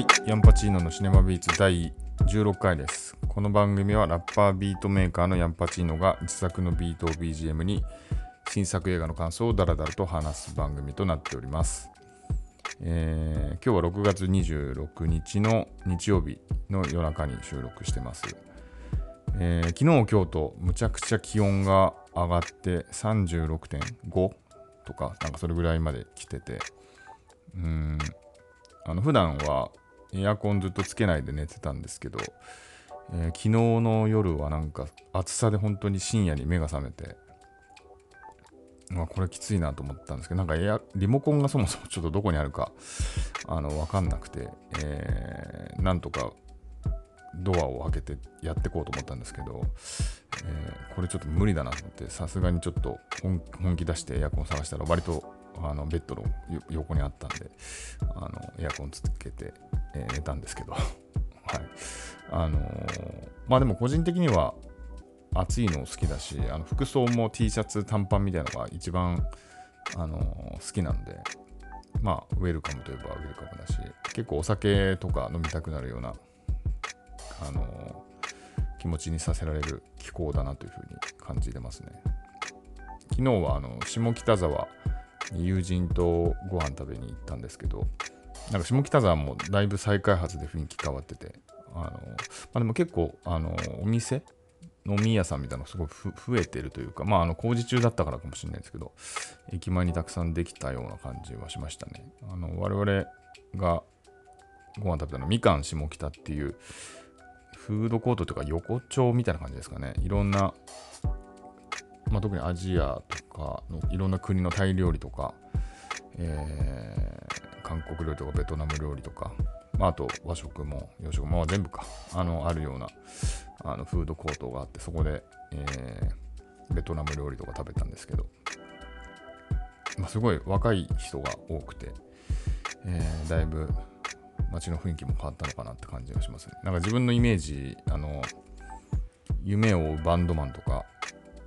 はい、ヤンパチーノのシネマビーツ第16回です。この番組はラッパービートメーカーのヤンパチーノが自作のビートを BGM に新作映画の感想をダラダラと話す番組となっております。えー今日は6月26日の日曜日の夜中に収録してます。えー昨日今日とむちゃくちゃ気温が上がって36.5とかなんかそれぐらいまで来ててうんあの普段はエアコンずっとつけないで寝てたんですけど、えー昨日の夜はなんか暑さで本当に深夜に目が覚めて、まあ、これきついなと思ったんですけどなんかエアリモコンがそもそもちょっとどこにあるかあの分かんなくて、えーなんとかドアを開けてやっていこうと思ったんですけど、えーこれちょっと無理だなと思ってさすがにちょっと本気出してエアコン探したら割とあのベッドの横にあったんであのエアコンつけて、えー寝たんですけど。はい。あのーまあでも個人的には暑いの好きだしあの服装も T シャツ短パンみたいなのが一番、あのー好きなんで。まあウェルカムといえばウェルカムだし結構お酒とか飲みたくなるようなあの気持ちにさせられる気候だなというふうに感じてますね。昨日はあの下北沢友人とご飯食べに行ったんですけどなんか下北沢もだいぶ再開発で雰囲気変わっててあの、まあ、でも結構あのお店飲み屋さんみたいなのすごい増えてるというか、まあ、あの工事中だったからかもしれないですけど駅前にたくさんできたような感じはしましたね。あの我々がご飯食べたのはみかん下北っていうフードコートというか横丁みたいな感じですかね。いろんな、まあ、特にアジアとかのいろんな国のタイ料理とか、えー韓国料理とかベトナム料理とか、まあ、あと和食も洋食も、まあ、全部かあのあるようなあのフードコートがあってそこで、えーベトナム料理とか食べたんですけど、まあ、すごい若い人が多くて、えーだいぶ街の雰囲気も変わったのかなって感じがしますね。なんか自分のイメージ、あの、夢を追うバンドマンとか、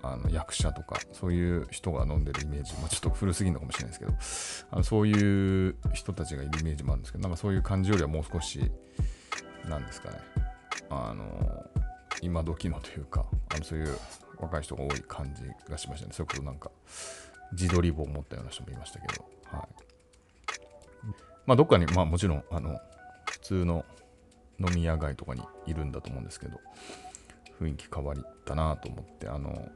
あの役者とか、そういう人が飲んでるイメージ、まあ、ちょっと古すぎるのかもしれないですけど、あのそういう人たちがいるイメージもあるんですけど、なんかそういう感じよりはもう少し、なんですかね、あの、今時のというか、あのそういう若い人が多い感じがしましたね。それこそなんか、自撮り棒を持ったような人もいましたけど、はい。まあ、どっかに、まあもちろん、あの、普通の飲み屋街とかにいるんだと思うんですけど、雰囲気変わったなと思って、あの、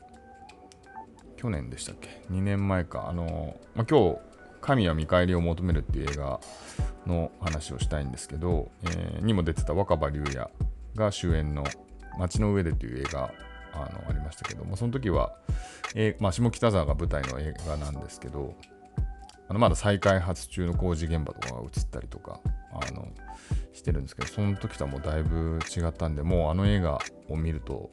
去年でしたっけ ?2 年前か。あの、まあ、今日、神は見返りを求めるっていう映画の話をしたいんですけど、えーにも出てた若葉龍也が主演の街の上でという映画あのありましたけども、その時は、えーまあ、下北沢が舞台の映画なんですけど、あのまだ再開発中の工事現場とかが映ったりとかあのしてるんですけどその時とはもうだいぶ違ったんでもうあの映画を見ると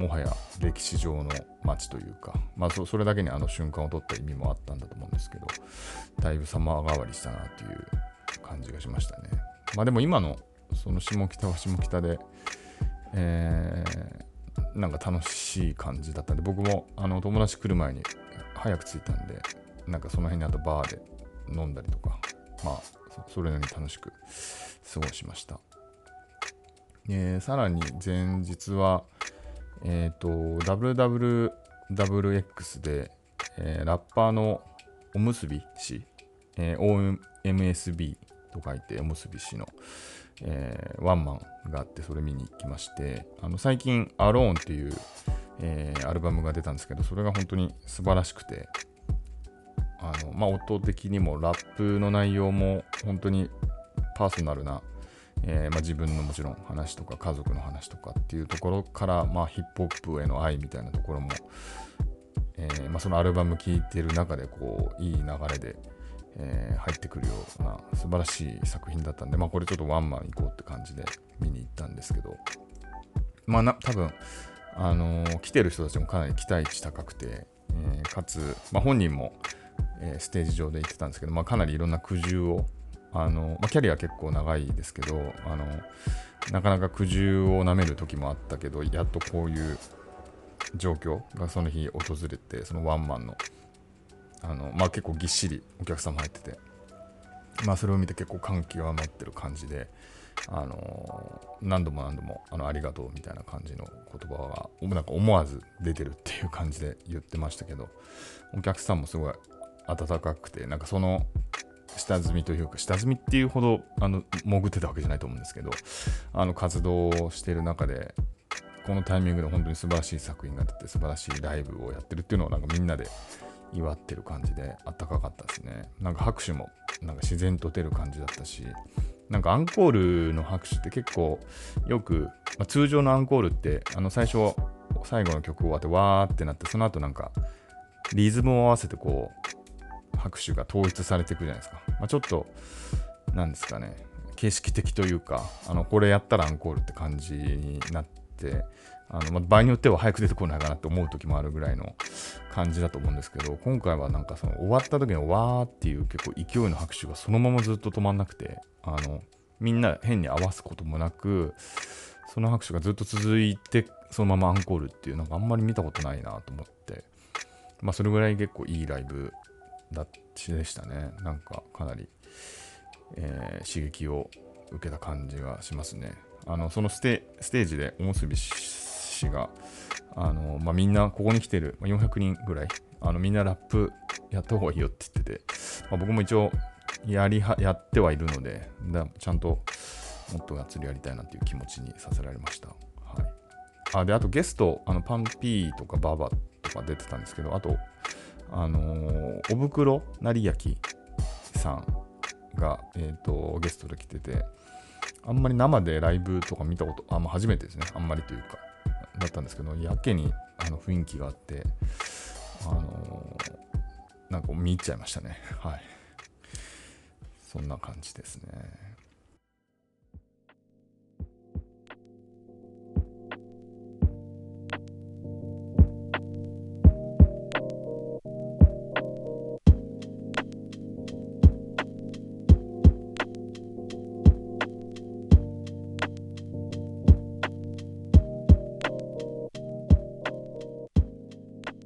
もはや歴史上の街というか、まあ、そそれだけにあの瞬間を撮った意味もあったんだと思うんですけどだいぶ様変わりしたなっていう感じがしましたねまあでも今のその下北は下北で、えーなんか楽しい感じだったんで僕もあの友達来る前に早く着いたんでなんかその辺にあとバーで飲んだりとか、まあ、そそれなりに楽しく過ごしました。えーさらに前日は、えっ、と、WWWX で、えーラッパーのおむすび氏、えー OMSB と書いておむすび氏の、えーワンマンがあってそれ見に行きましてあの最近「アローンっていう、えーアルバムが出たんですけどそれが本当に素晴らしくてあの、まあ、音的にもラップの内容も本当にパーソナルな、えーまあ、自分のもちろん話とか家族の話とかっていうところから、まあ、ヒップホップへの愛みたいなところも、えーまあ、そのアルバム聴いてる中でこういい流れで、えー入ってくるような素晴らしい作品だったんで、まあ、これちょっとワンマン行こうって感じで見に行ったんですけどまあな多分あの来てる人たちもかなり期待値高くて、えかつ、ま、本人も、えステージ上で言ってたんですけど、まあ、かなりいろんな苦渋をあの、まあ、キャリア結構長いですけどあのなかなか苦渋をなめる時もあったけどやっとこういう状況がその日訪れてそのワンマンのあの、まあ、結構ぎっしりお客様入っててまあ、それを見て結構感極まってる感じで、あの何度も何度もあのありがとうみたいな感じの言葉がなんか思わず出てるっていう感じで言ってましたけどお客さんもすごい温かくてなんかその下積みというか下積みっていうほどあの潜ってたわけじゃないと思うんですけどあの活動をしている中でこのタイミングで本当に素晴らしい作品が出て素晴らしいライブをやってるっていうのをなんかみんなで祝ってる感じであったかかったですね。なんか拍手もなんか自然と出る感じだったしなんかアンコールの拍手って結構よく、まあ、通常のアンコールってあの最初最後の曲終わってわーってなってその後なんかリズムを合わせてこう拍手が統一されていくじゃないですか、まあ、ちょっとなんですかね。形式的というかあのこれやったらアンコールって感じになってあの、まあ、場合によっては早く出てこないかなって思う時もあるぐらいの感じだと思うんですけど今回はなんかその終わった時のわーっていう結構勢いの拍手がそのままずっと止まんなくてあのみんな変に合わすこともなくその拍手がずっと続いてそのままアンコールっていうなんかあんまり見たことないなと思ってまあそれぐらい結構いいライブだでしたねなんかかなり、えー、刺激を受けた感じがしますねあのそのステージでおむすび氏があの、まあ、みんなここに来てる、400人ぐらいあのみんなラップやった方がいいよって言ってて、まあ、僕も一応やりはやってはいるのでだちゃんともっとがっつりやりたいなっていう気持ちにさせられました。はい、あであとゲストあのパンピーとかババとか出てたんですけどあとあの、おぶくろ成焼さんが、えーと、ゲストで来ててあんまり生でライブとか見たことあ、ま、初めてですね。あんまりというかだったんですけどやけにあの雰囲気があってあのー、なんか見入っちゃいましたね。はい。そんな感じですね。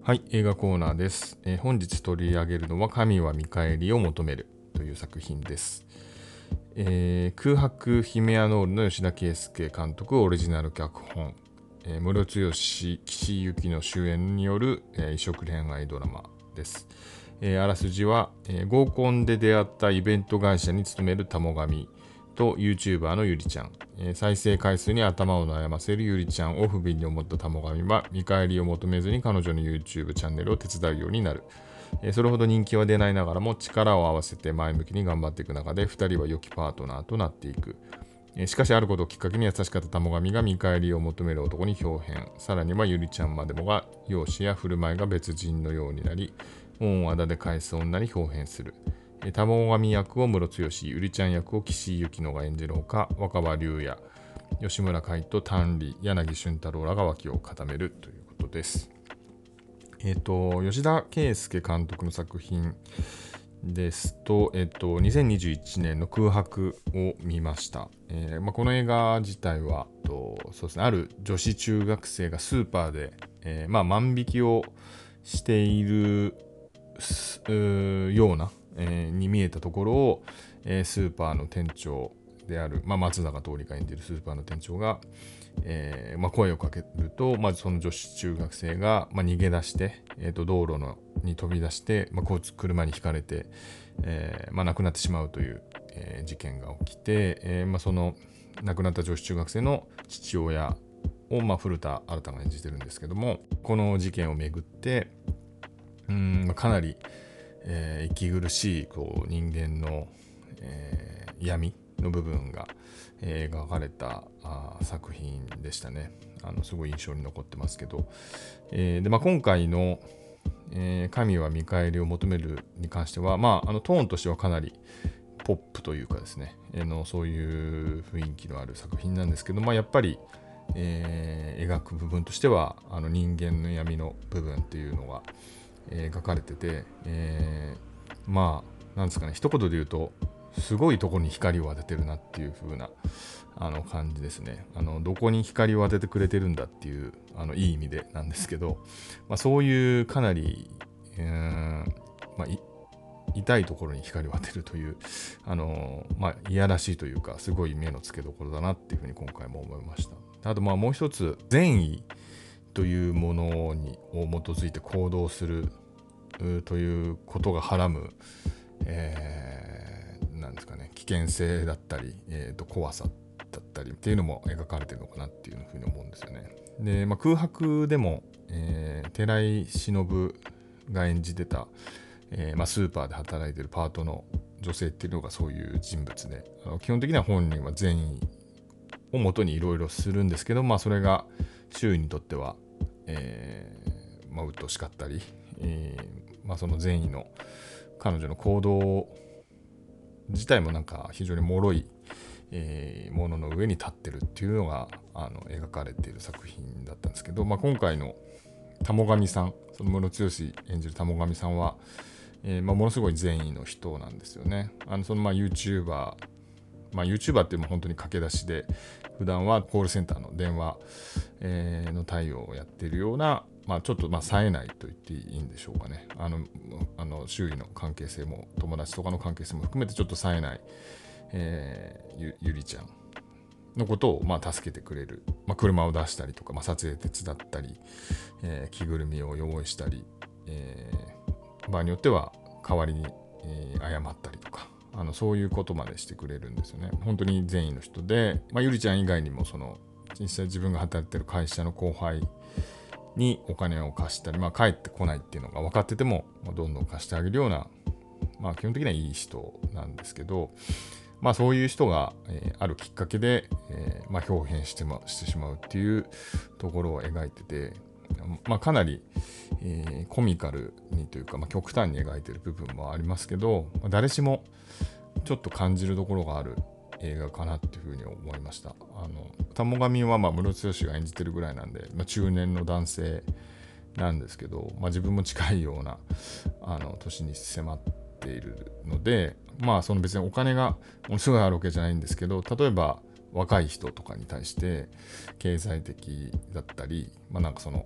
はい、映画コーナーです、えー、本日取り上げるのは神は見返りを求めるという作品です。えー、空白ヒメアノールの吉田圭佑監督オリジナル脚本、えー、室剛岸由紀の主演による、えー、異色恋愛ドラマです。えー、あらすじは、えー、合コンで出会ったイベント会社に勤める玉神と YouTuber のゆりちゃん、えー、再生回数に頭を悩ませるゆりちゃんを不憫に思った玉神は見返りを求めずに彼女の YouTube チャンネルを手伝うようになる。えそれほど人気は出ないながらも力を合わせて前向きに頑張っていく中で2人は良きパートナーとなっていく。えしかしあることをきっかけに優しかった玉神が見返りを求める男に表変。さらにはゆりちゃんまでもが容姿や振る舞いが別人のようになり、恩をあだで返す女に表変する。玉神役を室剛、ゆりちゃん役を岸井ゆきのが演じるほか、若葉龍也、吉村海と丹里、柳俊太郎らが脇を固めるということです。えっ、ー、と、吉田圭佑監督の作品ですと、えっ、ー、と、2021年の空白を見ました。えーまあ、この映画自体はと、そうですね、ある女子中学生がスーパーで、えー、まあ、万引きをしているような、えー、に見えたところを、えー、スーパーの店長である、まあ、松坂桃李が演じるスーパーの店長が、えーまあ、声をかけると、まずその女子中学生が、まあ、逃げ出して、えー、と道路のに飛び出して、まあ、車にひかれて、えーまあ、亡くなってしまうという、えー、事件が起きて、えーまあ、その亡くなった女子中学生の父親を、まあ、古田新が演じてるんですけどもこの事件をめぐってうん、まあ、かなり、えー、息苦しいこう人間の、えー、闇の部分が、えー、描かれたあ作品でしたね。あのすごい印象に残ってますけど、えーでまあ、今回の、え、神は見返りを求めるに関しては、まあ、あのトーンとしてはかなりポップというかですね、え、のそういう雰囲気のある作品なんですけど、まあ、やっぱり、え、描く部分としてはあの人間の闇の部分っていうのが、えー、描かれてて、えー、まあなんですかね一言で言うとすごいとこに光を当ててるなっていう風なあの感じですねあのどこに光を当ててくれてるんだっていうあのいい意味でなんですけど、まあ、そういうかなり、えーまあ、痛いところに光を当てるという、あのまあ、いやらしいというか、すごい目の付けどころだなっていうふうに今回も思いました。あと、まあ、もう一つ、善意というものにを基づいて行動するということがはらむ、えー、なんですかね、危険性だったり、えー、と怖さだったりっていうのも描かれてるのかなっていうふうに思うんですよね。で、まあ、空白でも、えー、寺井忍が演じてた、えーまあ、スーパーで働いてるパートの女性っていうのがそういう人物であの基本的には本人は善意をもとにいろいろするんですけど、まあ、それが周囲にとっては、えーまあ、鬱陶しかったり、えーまあ、その善意の彼女の行動自体もなんか非常に脆い、えー、ものの上に立ってるっていうのがあの描かれている作品だったんですけど、まあ、今回の玉神さんその室剛演じる玉神さんは、えーまあ、ものすごい善意の人なんですよね。あのそのまあ YouTuber、まあ、YouTuber っていうのは本当に駆け出しで普段はコールセンターの電話、えー、の対応をやっているような、まあ、ちょっとまあ冴えないと言っていいんでしょうかね。あのあの周囲の関係性も友達とかの関係性も含めてちょっと冴えない、えー、ゆゆりちゃんのことをまあ助けてくれる、まあ、車を出したりとか、まあ、撮影手伝ったり、えー、着ぐるみを用意したり、えー、場合によっては代わりに、えー、謝ったりとか。あのそういうことまでしてくれるんですよね。本当に善意の人で、まあ、ゆりちゃん以外にもその実際自分が働いてる会社の後輩にお金を貸したり、まあ、帰ってこないっていうのが分かってても、まあ、どんどん貸してあげるような、まあ、基本的にはいい人なんですけど、まあ、そういう人が、えー、あるきっかけで、えーまあ、表現して,、ま、してしまうっていうところを描いてて、まあ、かなり、えー、コミカルにというか、まあ、極端に描いてる部分もありますけど、まあ、誰しもちょっと感じるところがある映画かなっていうふうに思いました。あの、玉神はまあ室剛が演じてるぐらいなんで、まあ、中年の男性なんですけど、まあ、自分も近いようなあの年に迫っているので、まあその別にお金がものすごいあるわけじゃないんですけど、例えば若い人とかに対して経済的だったり、まあなんかその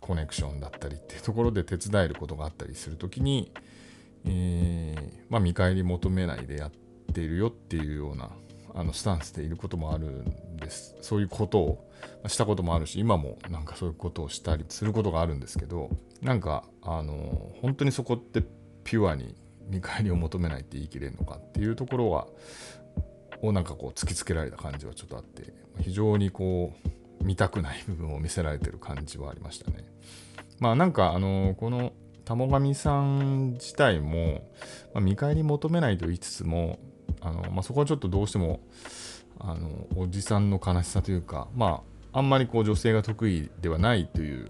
コネクションだったりっていうところで手伝えることがあったりするときに、えー、まあ見返り求めないでやっているよっていうようなあのスタンスでいることもあるんです。そういうことをしたこともあるし、今もなんかそういうことをしたりすることがあるんですけど、なんかあの本当にそこってピュアに見返りを求めないって言い切れるのかっていうところはをなんかこう突きつけられた感じはちょっとあって非常にこう見たくない部分を見せられてる感じはありましたね。まあなんかあのこの玉神さん自体も、まあ、見返り求めないと言いつつもあの、まあ、そこはちょっとどうしてもあのおじさんの悲しさというかまああんまりこう女性が得意ではないという、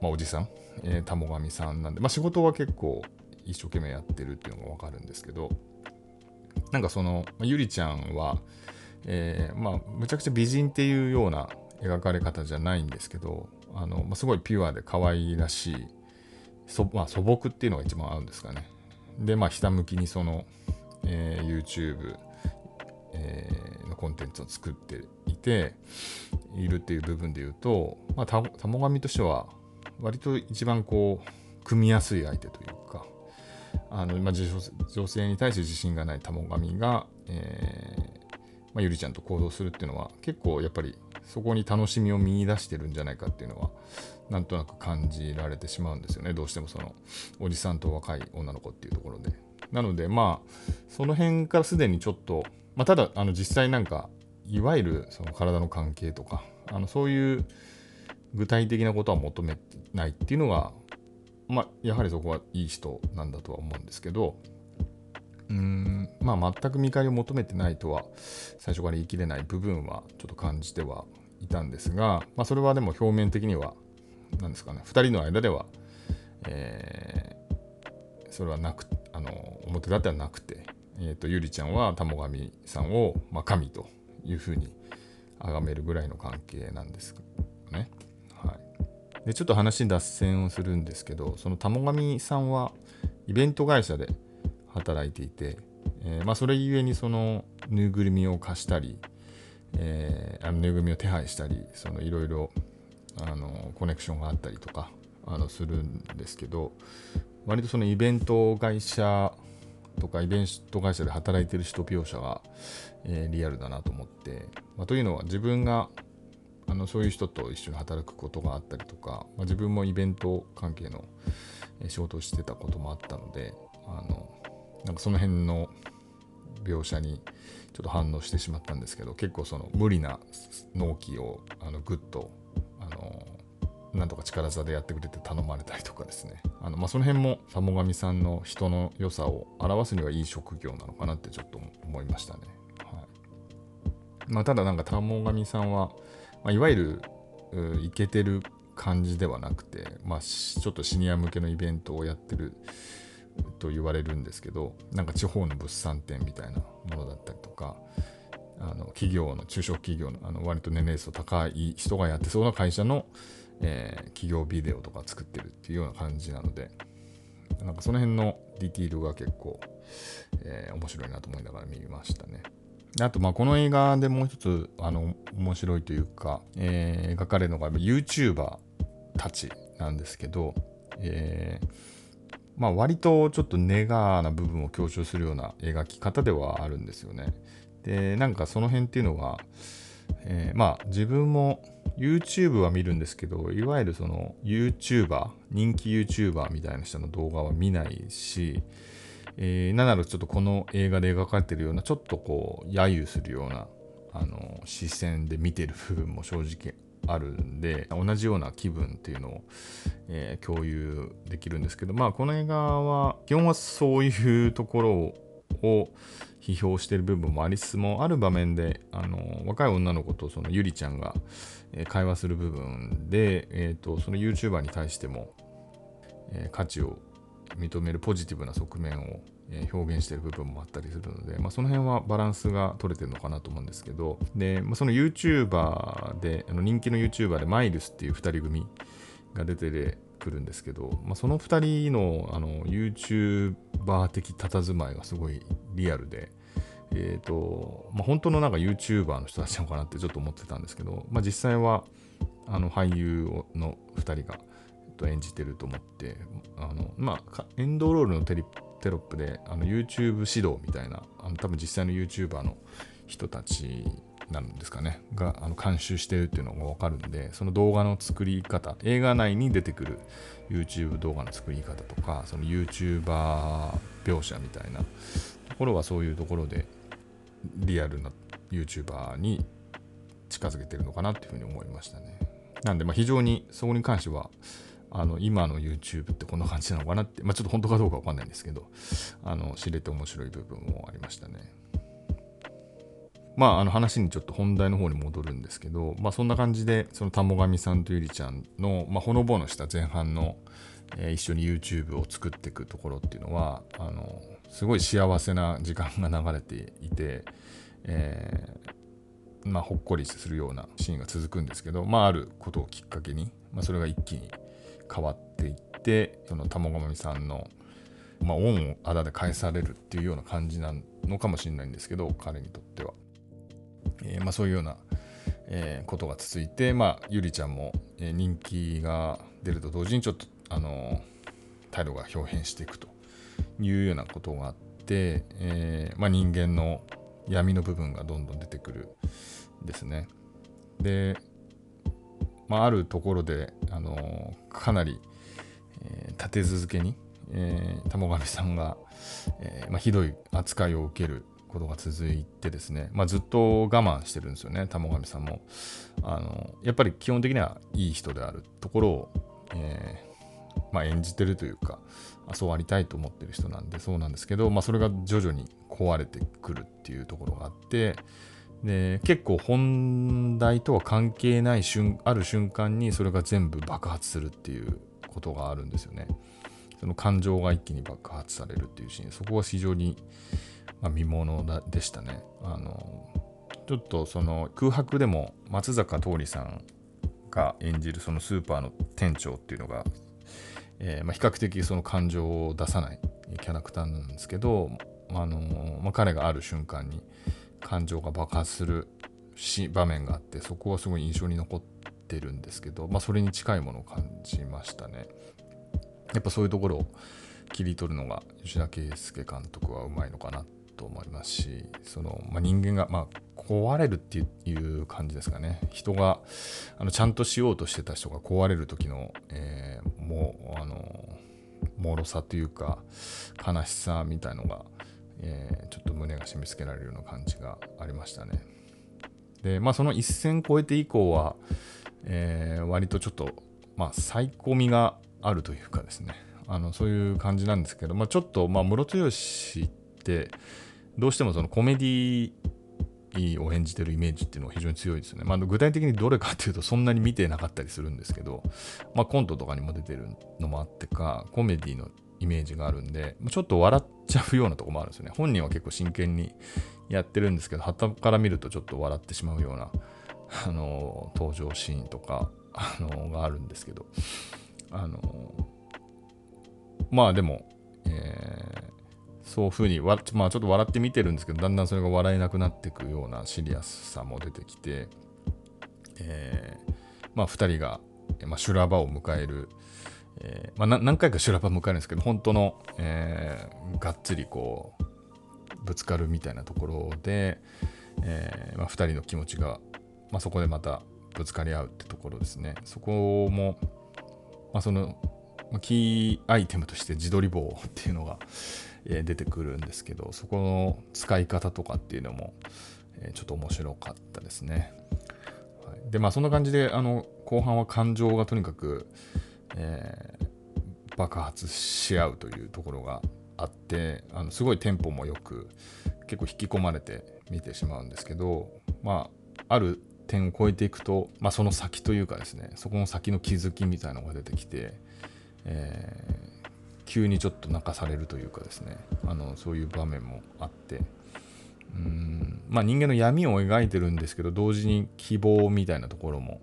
まあ、おじさん、えー、玉神さんなんで、まあ、仕事は結構一生懸命やってるっていうのがわかるんですけど、なんかその、まゆりちゃんは、えー、まあ、むちゃくちゃ美人っていうような描かれ方じゃないんですけど、あの、まあ、すごいピュアで可愛らしい、そまあ、素朴っていうのが一番合うんですかね。で、まあ、ひたむきにその、えー、YouTube、えー、のコンテンツを作っていて、いるっていう部分で言うと、まあ、た、たもがみとしては、割と一番こう、組みやすい相手というか、あの、まあ、女性に対して自信がない玉神が、えーまあ、ゆりちゃんと行動するっていうのは結構やっぱりそこに楽しみを見出してるんじゃないかっていうのはなんとなく感じられてしまうんですよね。どうしてもそのおじさんと若い女の子っていうところで。なのでまあその辺からすでにちょっと、まあ、ただあの実際なんかいわゆるその体の関係とかあのそういう具体的なことは求めないっていうのがまあ、やはりそこはいい人なんだとは思うんですけど、うーん、まあ、全く見返りを求めてないとは、最初から言い切れない部分はちょっと感じてはいたんですが、まあ、それはでも表面的には、何ですかね、2人の間では、えー、それはなく、あの、表立ってはなくて、えーと、ゆりちゃんは玉神さんを、まあ、神というふうに崇めるぐらいの関係なんですね。はいでちょっと話脱線をするんですけどその玉神さんはイベント会社で働いていて、えー、まあ、それゆえにそのぬいぐるみを貸したり、えー、あのぬいぐるみを手配したりいろいろコネクションがあったりとかあのするんですけど割とそのイベント会社とかイベント会社で働いてる人描写が、えー、リアルだなと思って、まあ、というのは自分があのそういう人と一緒に働くことがあったりとか、まあ、自分もイベント関係の仕事をしてたこともあったのであのなんかその辺の描写にちょっと反応してしまったんですけど結構その無理な納期をあのグッとあのなんとか力技でやってくれて頼まれたりとかですねあの、まあ、その辺も鴨上さんの人の良さを表すにはいい職業なのかなってちょっと思いましたね。はいまあ、ただなんか鴨上さんは、まあ、いわゆるイケてる感じではなくて、まあ、ちょっとシニア向けのイベントをやってると言われるんですけどなんか地方の物産展みたいなものだったりとかあの企業の中小企業のあの割と年齢層高い人がやってそうな会社の、えー、企業ビデオとか作ってるっていうような感じなのでなんかその辺のディティールが結構、えー、面白いなと思いながら見ましたね。あと、まあ、この映画でもう一つ、あの、面白いというか、えー、描かれるのが YouTuber たちなんですけど、えー、まあ、割とちょっとネガーな部分を強調するような描き方ではあるんですよね。で、なんかその辺っていうのは、えー、まあ自分も YouTube は見るんですけど、いわゆるその YouTuber、人気 YouTuber みたいな人の動画は見ないし、えー、なんならちょっとこの映画で描かれてるような、ちょっとこう、揶揄するような、あの、視線で見てる部分も正直あるんで同じような気分っていうのを、えー、共有できるんですけどまあこの映画は基本はそういうところを批評してる部分もありつつもある場面であの若い女の子とそのゆりちゃんが、会話する部分で、えーと、その YouTuber に対しても、えー、価値を認めるポジティブな側面を表現してる部分もあったりするので、まあ、その辺はバランスが取れてるのかなと思うんですけどで、まあ、その YouTuber であの人気の YouTuber でマイルスっていう2人組が出てくるんですけど、まあ、その2人のあの YouTuber 的佇まいがすごいリアルで、えーとまあ、本当のなんか YouTuber の人たちなのかなってちょっと思ってたんですけど、まあ、実際はあの俳優の2人が演じてると思ってあの、まあ、エンドロールのテリップテロップであの YouTube 指導みたいなあの多分実際の YouTuber の人たちなんですかね。があの監修してるっていうのが分かるんでその動画の作り方映画内に出てくる YouTube 動画の作り方とかその YouTuber 描写みたいなところはそういうところでリアルな YouTuber に近づけてるのかなっていうふうに思いましたね。なんでまあ非常にそこに関してはあの今の YouTube ってこんな感じなのかなって、まあ、ちょっと本当かどうかわかんないんですけど、あの知れて面白い部分もありましたね。まあ、あの話にちょっと本題の方に戻るんですけど、まあ、そんな感じで、その田母神さんとゆりちゃんの、まあ、ほのぼのした前半の、えー、一緒に YouTube を作っていくところっていうのは、あのすごい幸せな時間が流れていて、えー、まあ、ほっこりするようなシーンが続くんですけど、まあ、あることをきっかけに、まあ、それが一気に変わっていってその玉込さんの、まあ、恩をあだで返されるっていうような感じなのかもしれないんですけど彼にとっては、えー、まあ、そういうような、えー、ことが続いて、まあ、ゆりちゃんも、え、人気が出ると同時にちょっとあの態度が表変していくというようなことがあって、えまあ、人間の闇の部分がどんどん出てくるですね。でまあ、あるところで、あのかなり、えー、立て続けに、えー、玉上さんが、えーまあ、ひどい扱いを受けることが続いてですね、まあ、ずっと我慢してるんですよね、玉上さんも。あのやっぱり基本的にはいい人であるところを、えーまあ、演じてるというか、そうありたいと思ってる人なんでそうなんですけど、まあ、それが徐々に壊れてくるっていうところがあって、で結構本題とは関係ない瞬ある瞬間にそれが全部爆発するっていうことがあるんですよね。その感情が一気に爆発されるっていうシーンそこは非常に、まあ、見ものでしたね。あのちょっとその空白でも松坂桃李さんが演じるそのスーパーの店長っていうのが、えーまあ、比較的その感情を出さないキャラクターなんですけど、あのまあ、彼がある瞬間に感情が爆発するし場面があってそこはすごい印象に残ってるんですけど、まあ、それに近いものを感じましたね。やっぱそういうところを、切り取るのが吉田圭佑監督はうまいのかなと思いますしその、まあ、人間が、まあ、壊れるっていう感じですかね人があのちゃんとしようとしてた人が壊れる時の、えー、もうあの脆さというか悲しさみたいのが、えー、ちょっと胸が締め付けられるような感じがありましたねでまあその一線超えて以降は、えー、割とちょっとまあ最高みがあるというかですねあのそういう感じなんですけど、まあ、ちょっと、まあ、室戸剛ってどうしてもそのコメディを演じてるイメージっていうのが非常に強いですね。まあ、具体的にどれかっていうとそんなに見てなかったりするんですけど、まあ、コントとかにも出てるのもあってか、コメディのイメージがあるんで、ちょっと笑っちゃうようなとこもあるんですよね。本人は結構真剣にやってるんですけど、旗から見るとちょっと笑ってしまうような、あの、登場シーンとか、あの、があるんですけど、あの、まあでも、えー、そういうふうにわ、まあ、ちょっと笑って見てるんですけど、だんだんそれが笑えなくなっていくようなシリアスさも出てきて、えー、まあ、2人が、まあ、修羅場を迎える、えー、まあ、何回か修羅場迎えるんですけど、本当の、えー、がっつりこう、ぶつかるみたいなところで、えーまあ、2人の気持ちが、まあ、そこでまたぶつかり合うってところですね。そこも、まあ、そのキーアイテムとして自撮り棒っていうのが、え出てくるんですけどそこの使い方とかっていうのも、えちょっと面白かったですね。はい、でまあそんな感じであの後半は感情がとにかく、えー、爆発し合うというところがあってあのすごいテンポもよく結構引き込まれて見てしまうんですけどまあある点を超えていくと、まあ、その先というかですねそこの先の気づきみたいなのが出てきて、えー、急にちょっと泣かされるというかですねあのそういう場面もあってうんまあ人間の闇を描いてるんですけど同時に希望みたいなところも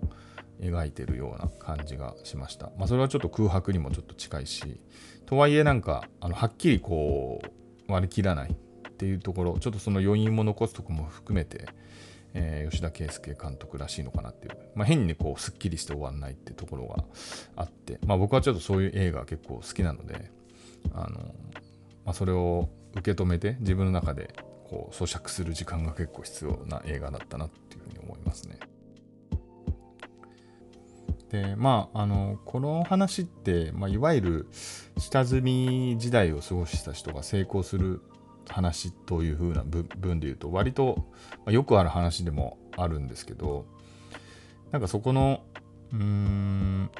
描いてるような感じがしました。まあ、それはちょっと空白にもちょっと近いしとはいえなんかあのはっきりこう割り切らないっていうところちょっとその余韻も残すとこも含めて、えー、吉田圭佑監督らしいのかなっていう、まあ、変にこうすっきりして終わんないってところがあって、まあ、僕はちょっとそういう映画結構好きなのであの、まあ、それを受け止めて自分の中でこう咀嚼する時間が結構必要な映画だったなっていうふうに思いますね。でまああのこの話って、まあ、いわゆる下積み時代を過ごした人が成功する話という風な文で言うと割とよくある話でもあるんですけどなんかそこのうーん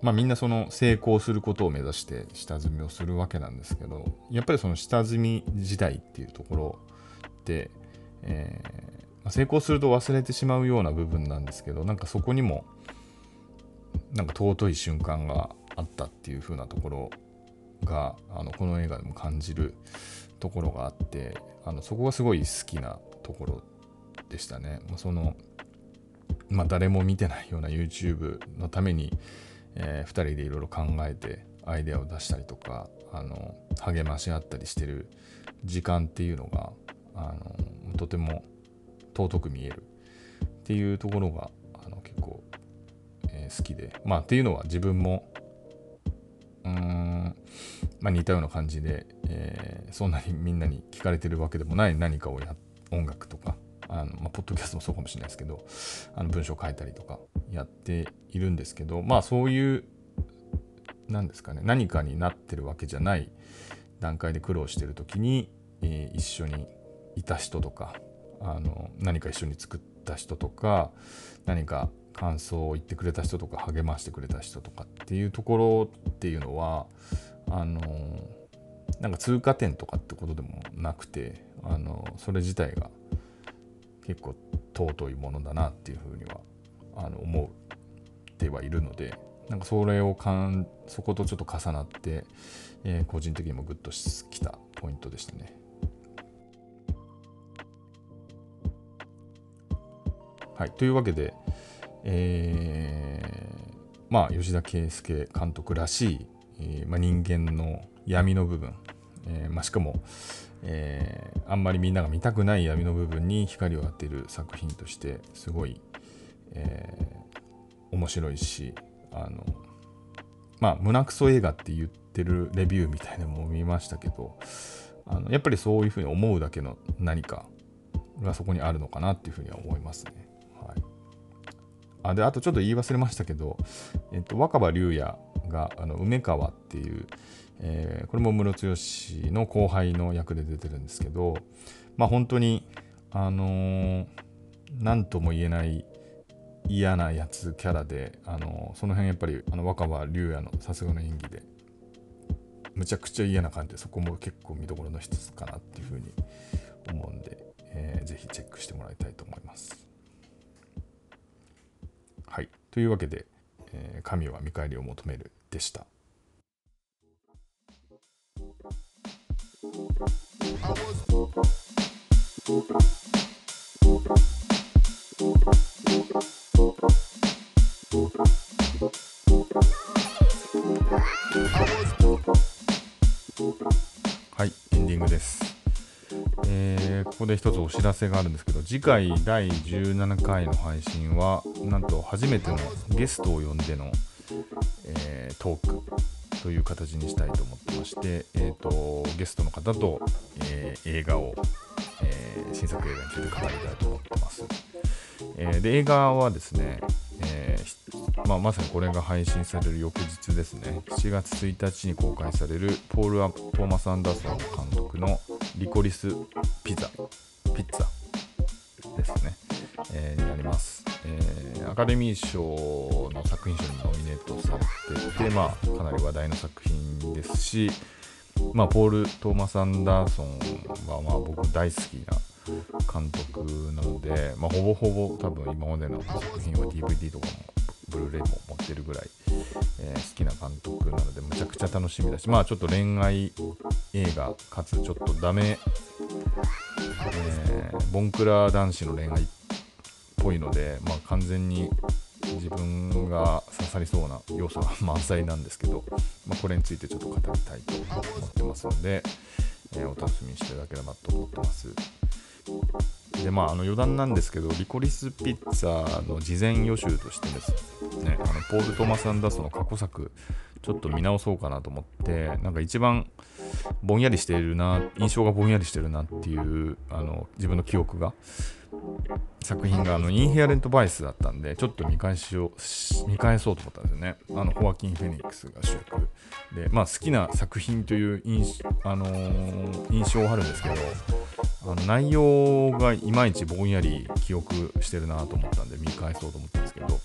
まあみんなその成功することを目指して下積みをするわけなんですけどやっぱりその下積み時代っていうところで、えー、成功すると忘れてしまうような部分なんですけどなんかそこにもなんか尊い瞬間があったっていう風なところがあのこの映画でも感じるところがあってあのそこがすごい好きなところでしたね。そのまあ、誰も見てないような YouTube のために、えー、2人でいろいろ考えてアイデアを出したりとかあの励まし合ったりしてる時間っていうのがあのとても尊く見えるっていうところがあの結構、好きで。まあっていうのは自分もうん、まあ、似たような感じで、えー、そんなにみんなに聞かれてるわけでもない何かをや音楽とかあの、まあ、ポッドキャストもそうかもしれないですけどあの文章を書いたりとかやっているんですけどまあそういう何ですかね何かになってるわけじゃない段階で苦労してる時に、えー、一緒にいた人とかあの何か一緒に作った人とか何か感想を言ってくれた人とか励ましてくれた人とかっていうところっていうのはあのなんか通過点とかってことでもなくてあのそれ自体が結構尊いものだなっていうふうにはあの思ってはいるのでなんかそれをかんそことちょっと重なって、えー、個人的にもグッときたポイントでしたね。はい、というわけで、えー、まあ、吉田圭佑監督らしい、えー、まあ、人間の闇の部分、えー、まあ、しかも、えあんまりみんなが見たくない闇の部分に光を当てる作品としてすごい、え面白いしあの、まあ胸クソ映画って言ってるレビューみたいなのも見ましたけどあのやっぱりそういうふうに思うだけの何かがそこにあるのかなっていうふうには思いますね。あであとちょっと言い忘れましたけど、えっと、若葉龍也があの梅川っていう、えー、これも室剛の後輩の役で出てるんですけど、まあ本当に、あのー、とも言えない嫌なやつキャラで、あのー、その辺やっぱりあの若葉龍也のさすがの演技で、むちゃくちゃ嫌な感じで、そこも結構見どころの一つかなっていうふうに思うんで、えー、ぜひチェックしてもらいたいと思います。はい。というわけで、えー、神は見返りを求めるでした。はい、エンディングです。えー、ここで一つお知らせがあるんですけど、次回第17回の配信は、なんと初めてのゲストを呼んでの、えー、トークという形にしたいと思ってまして、えーと、ゲストの方と、えー、映画を、え新作映画について語りたいと思ってます。えで映画はですね、えまあ、まさにこれが配信される翌日ですね、7月1日に公開されるポール・トーマス・アンダーソン監督のリコリス・ピザ、ピッツァですね、えー、になります、えー、アカデミー賞の作品賞にノミネートされていて、まあ、かなり話題の作品ですし、まあ、ポール・トーマス・アンダーソンは、まあ、僕大好きな監督なので、まあ、ほぼほぼ多分今までの作品は DVD とかもブルーレイも持ってるぐらい、えー、好きな監督なのでむちゃくちゃ楽しみだしまあちょっと恋愛映画かつちょっとダメ、えー、ボンクラ男子の恋愛っぽいので、まあ、完全に自分が刺さりそうな要素が満載なんですけど、まあ、これについてちょっと語りたいと思ってますので、えー、お楽しみにしていただければと思ってます。でまあ、あの余談なんですけど、リコリスピッツァの事前予習としてですね、あのポール・トーマス・アンダーソンの過去作、ちょっと見直そうかなと思って、なんか一番ぼんやりしているな、印象がぼんやりしてるなっていうあの自分の記憶が、作品があのインヘアレント・バイスだったんで、ちょっと見返しを、見返そうと思ったんですよね。あのホワキン・フェニックスが主役で、まあ好きな作品という印,、あの、印象はあるんですけど、あの内容がいまいちぼんやり記憶してるなと思ったんで見返そうと思ったんですけど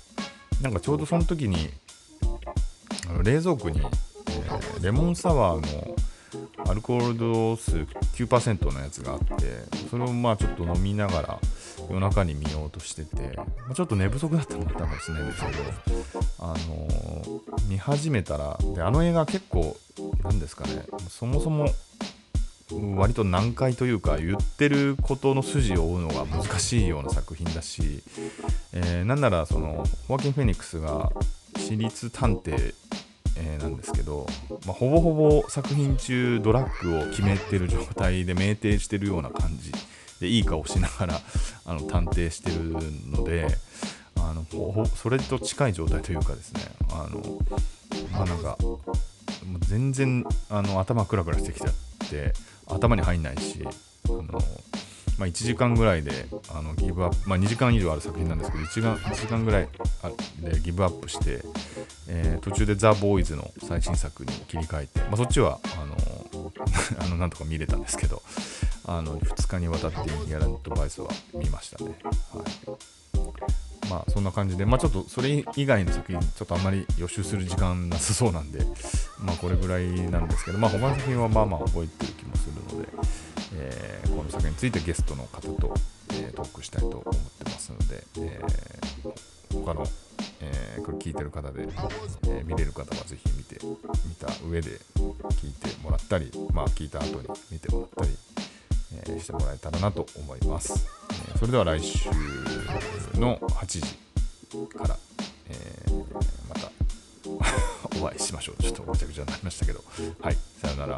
なんかちょうどその時にあの冷蔵庫に、えー、レモンサワーのアルコール度数9%のやつがあってそれをまあちょっと飲みながら夜中に見ようとしてて、まあ、ちょっと寝不足だったのもあったかもしれないですけど、あのー、見始めたらであの映画結構なんですかねそもそも割と難解というか言ってることの筋を追うのが難しいような作品だし、えー、なんならそのホワキン・フェニックスが私立探偵、え、なんですけど、まあ、ほぼほぼ作品中ドラッグを決めてる状態で酩酊してるような感じでいい顔しながらあの探偵してるのであのそれと近い状態というかですねあのまあなんか全然あの頭クラクラしてきちゃって頭に入んないしあの、まあ、1時間ぐらいであのギブアップ、まあ、2時間以上ある作品なんですけど1時間 ,1 時間ぐらいでギブアップして、えー、途中でザ・ボーイズの最新作に切り替えて、まあ、そっちはあの あのなんとか見れたんですけどあの2日にわたってインアラント・バイスは見ましたね。はいまあそんな感じで、まあちょっとそれ以外の作品、ちょっとあんまり予習する時間なさそうなんで、まあこれぐらいなんですけど、まあ他の作品はまあまあ覚えてる気もするので、えー、この作品についてゲストの方と、えー、トークしたいと思ってますので、えー、他の、えー、これ聞いてる方で、え、見れる方はぜひ見て、見た上で聞いてもらったり、まあ聞いた後に見てもらったり、してもらえたらなと思います。それでは来週の8時から、えー、しましょう。ちょっとごちゃごちゃになりましたけど。はい、さよなら。